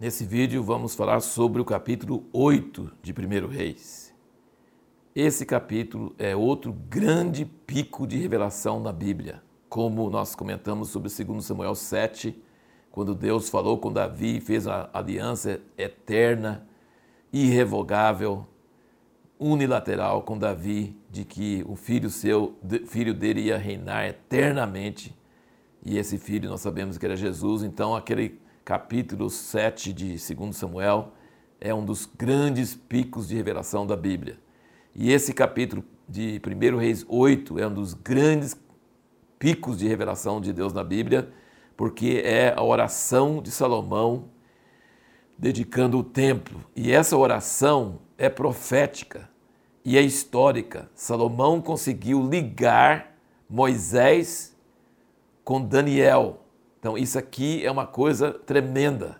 Nesse vídeo vamos falar sobre o capítulo 8 de 1 Reis. Esse capítulo é outro grande pico de revelação na Bíblia, como nós comentamos sobre 2 Samuel 7, quando Deus falou com Davi e fez a aliança eterna, irrevogável, unilateral com Davi, de que o filho seu, filho dele ia reinar eternamente. E esse filho nós sabemos que era Jesus, então aquele capítulo 7 de 2 Samuel, é um dos grandes picos de revelação da Bíblia. E esse capítulo de 1 Reis 8 é um dos grandes picos de revelação de Deus na Bíblia, porque é a oração de Salomão dedicando o templo. E essa oração é profética e é histórica. Salomão conseguiu ligar Moisés com Daniel, então, isso aqui é uma coisa tremenda,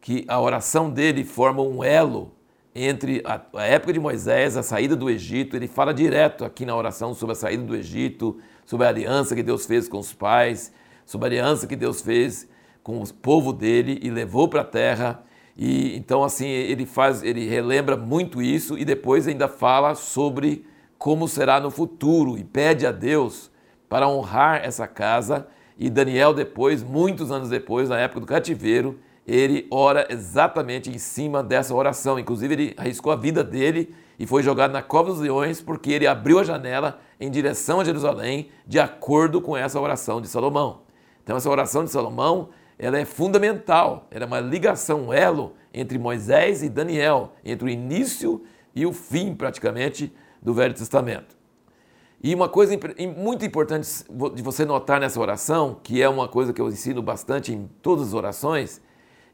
que a oração dele forma um elo entre a, época de Moisés, a saída do Egito. Ele fala direto aqui na oração sobre a saída do Egito, sobre a aliança que Deus fez com os pais, sobre a aliança que Deus fez com o povo dele e levou para a terra. E então assim ele faz, ele relembra muito isso e depois ainda fala sobre como será no futuro e pede a Deus para honrar essa casa e Daniel, depois, muitos anos depois, na época do cativeiro, ele ora exatamente em cima dessa oração. Inclusive, ele arriscou a vida dele e foi jogado na cova dos leões porque ele abriu a janela em direção a Jerusalém, de acordo com essa oração de Salomão. Então, essa oração de Salomão ela é fundamental, ela é uma ligação, um elo entre Moisés e Daniel, entre o início e o fim, praticamente, do Velho Testamento. E uma coisa muito importante de você notar nessa oração, que é uma coisa que eu ensino bastante em todas as orações,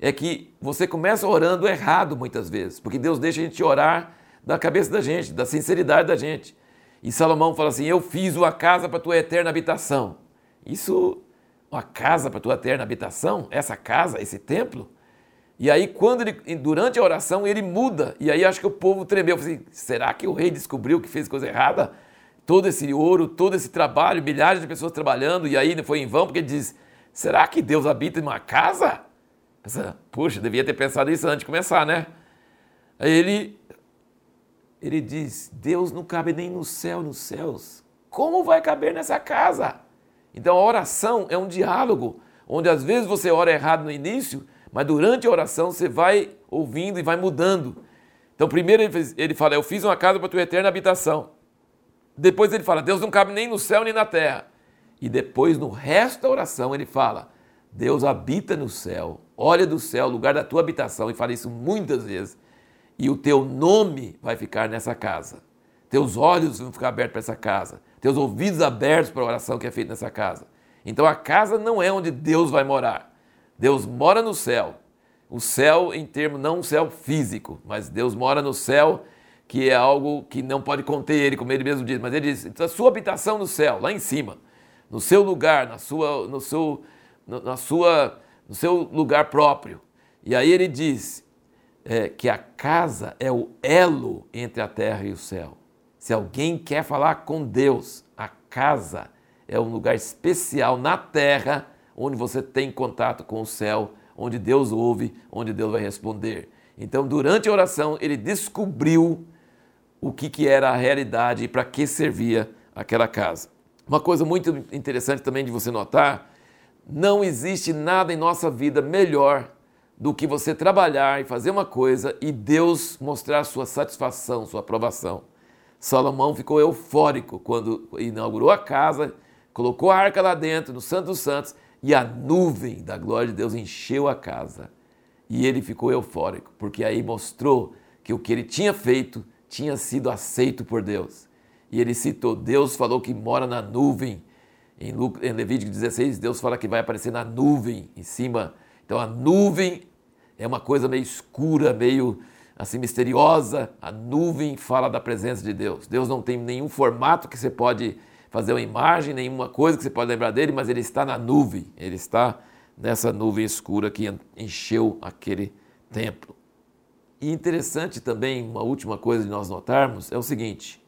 é que você começa orando errado muitas vezes, porque Deus deixa a gente orar da cabeça da gente, da sinceridade da gente. E Salomão fala assim: Eu fiz uma casa para tua eterna habitação. Isso, uma casa para tua eterna habitação? Essa casa, esse templo? E aí, quando ele, durante a oração, ele muda. E aí acho que o povo tremeu. Eu falei, assim, será que o rei descobriu que fez coisa errada? Todo esse ouro, todo esse trabalho, milhares de pessoas trabalhando, e aí foi em vão, porque ele diz: será que Deus habita em uma casa? Pensa, Puxa, devia ter pensado isso antes de começar, né? Aí ele, ele diz: Deus não cabe nem no céu, nos céus. Como vai caber nessa casa? Então a oração é um diálogo, onde às vezes você ora errado no início, mas durante a oração você vai ouvindo e vai mudando. Então, primeiro ele, fala: Eu fiz uma casa para tua eterna habitação. Depois ele fala: Deus não cabe nem no céu nem na terra. E depois, no resto da oração, ele fala: Deus habita no céu, olha do céu, lugar da tua habitação, e fala isso muitas vezes. E o teu nome vai ficar nessa casa. Teus olhos vão ficar abertos para essa casa. Teus ouvidos abertos para a oração que é feita nessa casa. Então a casa não é onde Deus vai morar. Deus mora no céu. O céu, em termos, não um céu físico, mas Deus mora no céu que é algo que não pode conter ele, como ele mesmo diz, mas ele diz, a sua habitação no céu, lá em cima, no seu lugar, na sua, no, seu, na sua, no seu lugar próprio. E aí ele diz é, que a casa é o elo entre a terra e o céu. Se alguém quer falar com Deus, a casa é um lugar especial na terra onde você tem contato com o céu, onde Deus ouve, onde Deus vai responder. Então, durante a oração, ele descobriu o que, que era a realidade e para que servia aquela casa. Uma coisa muito interessante também de você notar: não existe nada em nossa vida melhor do que você trabalhar e fazer uma coisa e Deus mostrar sua satisfação, sua aprovação. Salomão ficou eufórico quando inaugurou a casa, colocou a arca lá dentro, no Santo dos Santos, e a nuvem da glória de Deus encheu a casa. E ele ficou eufórico, porque aí mostrou que o que ele tinha feito tinha sido aceito por Deus. E ele citou: Deus falou que mora na nuvem. Em, Levítico 16, Deus fala que vai aparecer na nuvem em cima. Então a nuvem é uma coisa meio escura, meio assim misteriosa. A nuvem fala da presença de Deus. Deus não tem nenhum formato que você pode fazer uma imagem, nenhuma coisa que você pode lembrar dele, mas ele está na nuvem. Ele está nessa nuvem escura que encheu aquele templo. E interessante também, uma última coisa de nós notarmos, é o seguinte,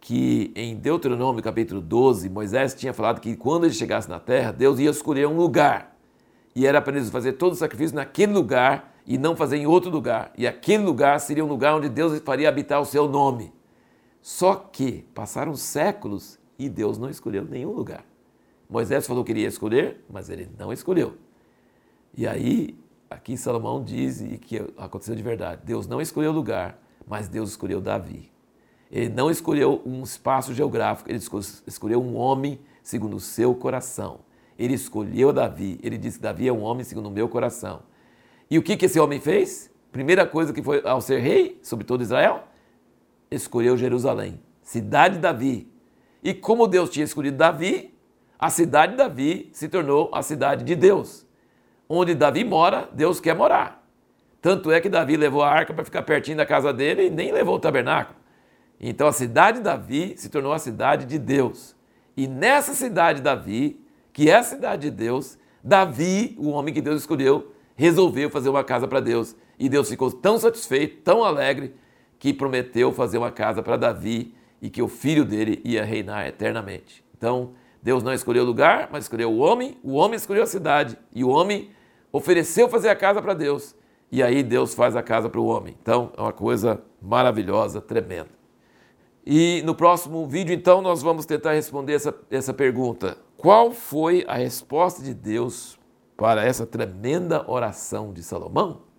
que em Deuteronômio capítulo 12, Moisés tinha falado que quando ele chegasse na terra, Deus ia escolher um lugar. E era para eles fazer todo o sacrifício naquele lugar e não fazer em outro lugar. E aquele lugar seria um lugar onde Deus faria habitar o seu nome. Só que passaram séculos e Deus não escolheu nenhum lugar. Moisés falou que iria escolher, mas ele não escolheu. E aí, aqui Salomão diz e que aconteceu de verdade: Deus não escolheu lugar, mas Deus escolheu Davi. Ele não escolheu um espaço geográfico, ele escolheu um homem segundo o seu coração. Ele escolheu Davi. Ele disse: Davi é um homem segundo o meu coração. E o que, que esse homem fez? Primeira coisa que foi ao ser rei sobre todo Israel, escolheu Jerusalém, cidade de Davi. E como Deus tinha escolhido Davi, a cidade de Davi se tornou a cidade de Deus. Onde Davi mora, Deus quer morar. Tanto é que Davi levou a arca para ficar pertinho da casa dele e nem levou o tabernáculo. Então a cidade de Davi se tornou a cidade de Deus. E nessa cidade de Davi, que é a cidade de Deus, Davi, o homem que Deus escolheu, resolveu fazer uma casa para Deus. E Deus ficou tão satisfeito, tão alegre, que prometeu fazer uma casa para Davi e que o filho dele ia reinar eternamente. Então, Deus não escolheu o lugar, mas escolheu o homem, o homem escolheu a cidade e o homem ofereceu fazer a casa para Deus. E aí Deus faz a casa para o homem. Então, é uma coisa maravilhosa, tremenda. E no próximo vídeo, então, nós vamos tentar responder essa, essa pergunta. Qual foi a resposta de Deus para essa tremenda oração de Salomão?